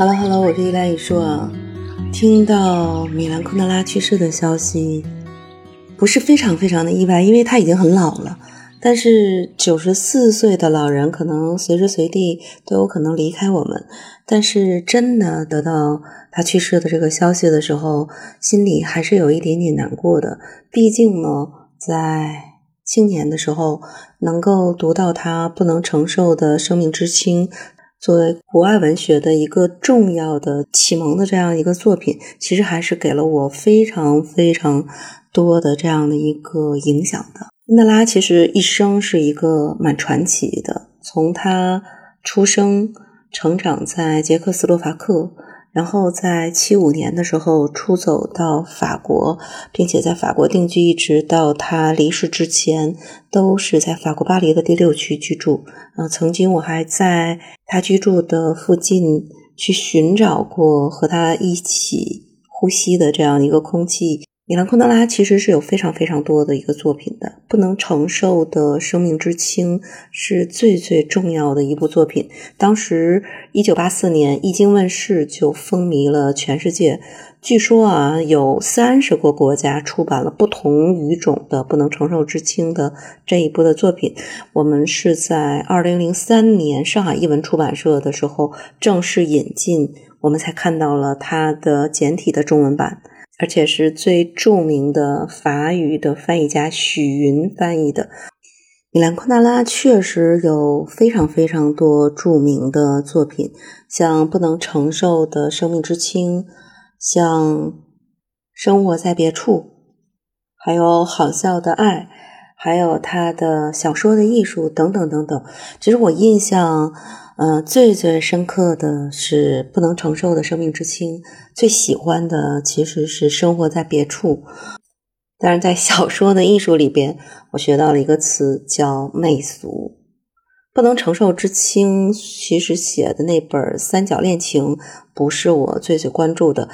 Hello Hello，我是依兰一硕。听到米兰昆德拉去世的消息，不是非常非常的意外，因为他已经很老了。但是九十四岁的老人，可能随时随地都有可能离开我们。但是真的得到他去世的这个消息的时候，心里还是有一点点难过的。毕竟呢，在青年的时候，能够读到他不能承受的生命之轻。作为国外文学的一个重要的启蒙的这样一个作品，其实还是给了我非常非常多的这样的一个影响的。昆德拉其实一生是一个蛮传奇的，从他出生、成长在捷克斯洛伐克。然后在七五年的时候出走到法国，并且在法国定居，一直到他离世之前，都是在法国巴黎的第六区居住。嗯，曾经我还在他居住的附近去寻找过和他一起呼吸的这样一个空气。米兰昆德拉其实是有非常非常多的一个作品的，不能承受的生命之轻是最最重要的一部作品。当时一九八四年一经问世就风靡了全世界，据说啊有三十个国家出版了不同语种的不能承受之轻的这一部的作品。我们是在二零零三年上海译文出版社的时候正式引进，我们才看到了它的简体的中文版。而且是最著名的法语的翻译家许云翻译的。米兰昆德拉确实有非常非常多著名的作品，像《不能承受的生命之轻》，像《生活在别处》，还有《好笑的爱》，还有他的小说的艺术等等等等。其实我印象。呃，最最深刻的是不能承受的生命之轻，最喜欢的其实是生活在别处。但是在小说的艺术里边，我学到了一个词叫媚俗。不能承受之轻，其实写的那本《三角恋情》不是我最最关注的。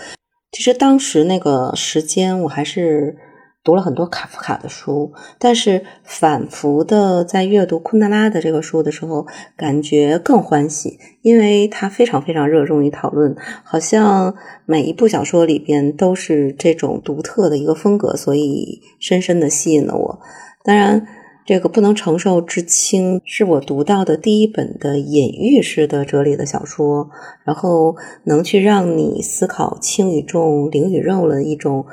其实当时那个时间，我还是。读了很多卡夫卡的书，但是反复的在阅读昆德拉的这个书的时候，感觉更欢喜，因为他非常非常热衷于讨论，好像每一部小说里边都是这种独特的一个风格，所以深深的吸引了我。当然，这个不能承受之轻是我读到的第一本的隐喻式的哲理的小说，然后能去让你思考轻与重、灵与肉的一种。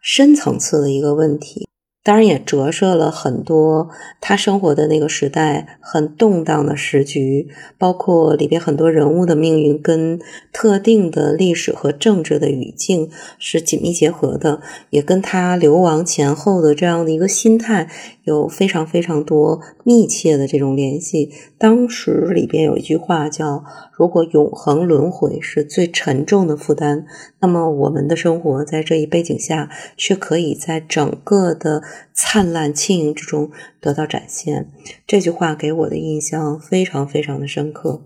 深层次的一个问题，当然也折射了很多他生活的那个时代很动荡的时局，包括里边很多人物的命运跟特定的历史和政治的语境是紧密结合的，也跟他流亡前后的这样的一个心态有非常非常多密切的这种联系。当时里边有一句话叫。如果永恒轮回是最沉重的负担，那么我们的生活在这一背景下，却可以在整个的灿烂轻盈之中得到展现。这句话给我的印象非常非常的深刻。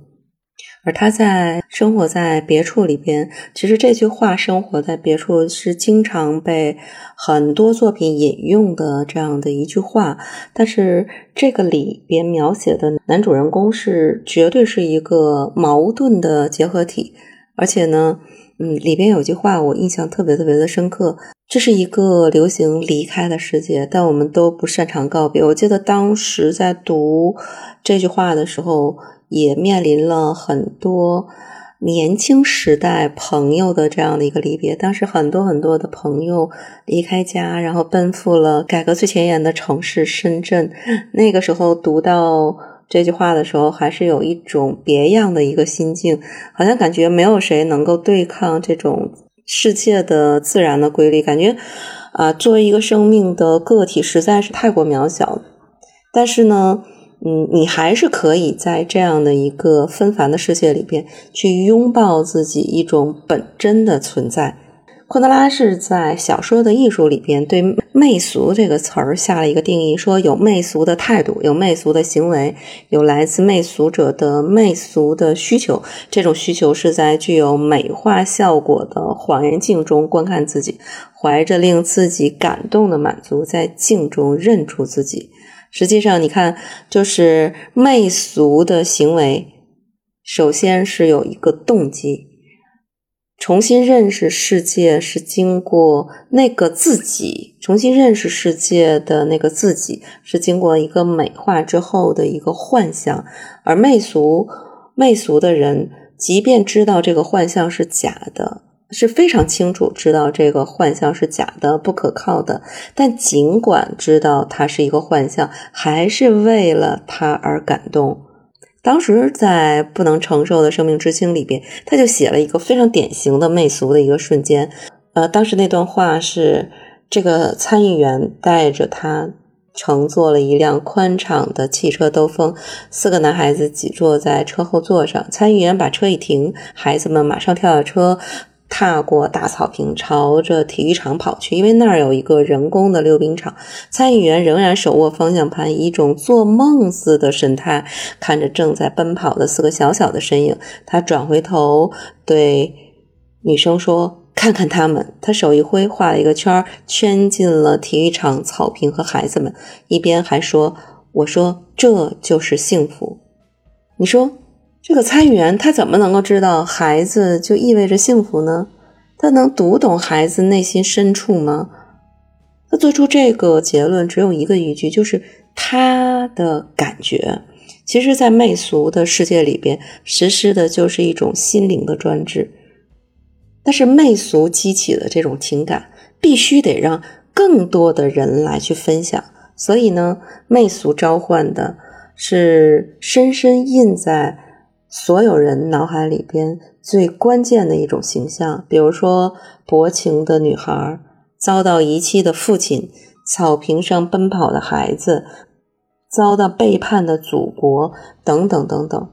而他在生活在别处里边，其实这句话“生活在别处”是经常被很多作品引用的这样的一句话。但是这个里边描写的男主人公是绝对是一个矛盾的结合体，而且呢，嗯，里边有句话我印象特别特别的深刻，这是一个流行离开的世界，但我们都不擅长告别。我记得当时在读这句话的时候。也面临了很多年轻时代朋友的这样的一个离别。当时很多很多的朋友离开家，然后奔赴了改革最前沿的城市深圳。那个时候读到这句话的时候，还是有一种别样的一个心境，好像感觉没有谁能够对抗这种世界的自然的规律。感觉啊，作为一个生命的个体，实在是太过渺小。但是呢。嗯，你还是可以在这样的一个纷繁的世界里边去拥抱自己一种本真的存在。昆德拉是在小说的艺术里边对“媚俗”这个词儿下了一个定义，说有媚俗的态度，有媚俗的行为，有来自媚俗者的媚俗的需求。这种需求是在具有美化效果的谎言镜中观看自己，怀着令自己感动的满足，在镜中认出自己。实际上，你看，就是媚俗的行为，首先是有一个动机，重新认识世界是经过那个自己重新认识世界的那个自己是经过一个美化之后的一个幻象，而媚俗媚俗的人，即便知道这个幻象是假的，是非常清楚知道这个幻象是假的、不可靠的，但尽管知道它是一个幻象，还是为了它而感动。当时在《不能承受的生命之轻》里边，他就写了一个非常典型的媚俗的一个瞬间。呃，当时那段话是：这个参议员带着他乘坐了一辆宽敞的汽车兜风，四个男孩子挤坐在车后座上。参议员把车一停，孩子们马上跳下车。踏过大草坪，朝着体育场跑去，因为那儿有一个人工的溜冰场。参议员仍然手握方向盘，以一种做梦似的神态看着正在奔跑的四个小小的身影。他转回头对女生说：“看看他们。”他手一挥，画了一个圈，圈进了体育场草坪和孩子们，一边还说：“我说这就是幸福。”你说？这个参议员他怎么能够知道孩子就意味着幸福呢？他能读懂孩子内心深处吗？他做出这个结论只有一个依据，就是他的感觉。其实，在媚俗的世界里边，实施的就是一种心灵的专制。但是，媚俗激起的这种情感，必须得让更多的人来去分享。所以呢，媚俗召唤的是深深印在。所有人脑海里边最关键的一种形象，比如说薄情的女孩、遭到遗弃的父亲、草坪上奔跑的孩子、遭到背叛的祖国等等等等。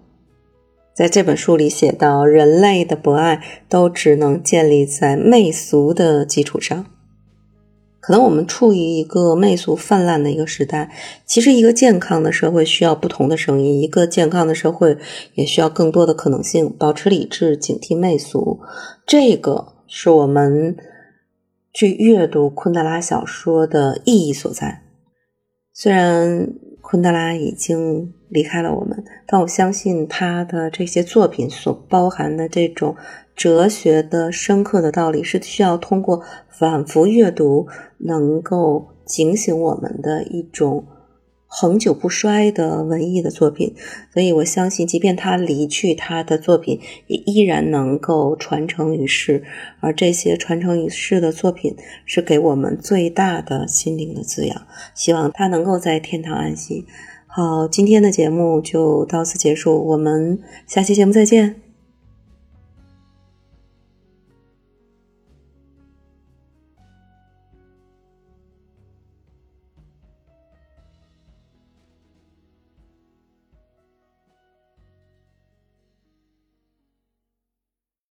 在这本书里写到，人类的博爱都只能建立在媚俗的基础上。可能我们处于一个媚俗泛滥的一个时代，其实一个健康的社会需要不同的声音，一个健康的社会也需要更多的可能性。保持理智，警惕媚俗，这个是我们去阅读昆德拉小说的意义所在。虽然昆德拉已经离开了我们，但我相信他的这些作品所包含的这种。哲学的深刻的道理是需要通过反复阅读，能够警醒我们的一种恒久不衰的文艺的作品。所以我相信，即便他离去，他的作品也依然能够传承于世。而这些传承于世的作品，是给我们最大的心灵的滋养。希望他能够在天堂安息。好，今天的节目就到此结束，我们下期节目再见。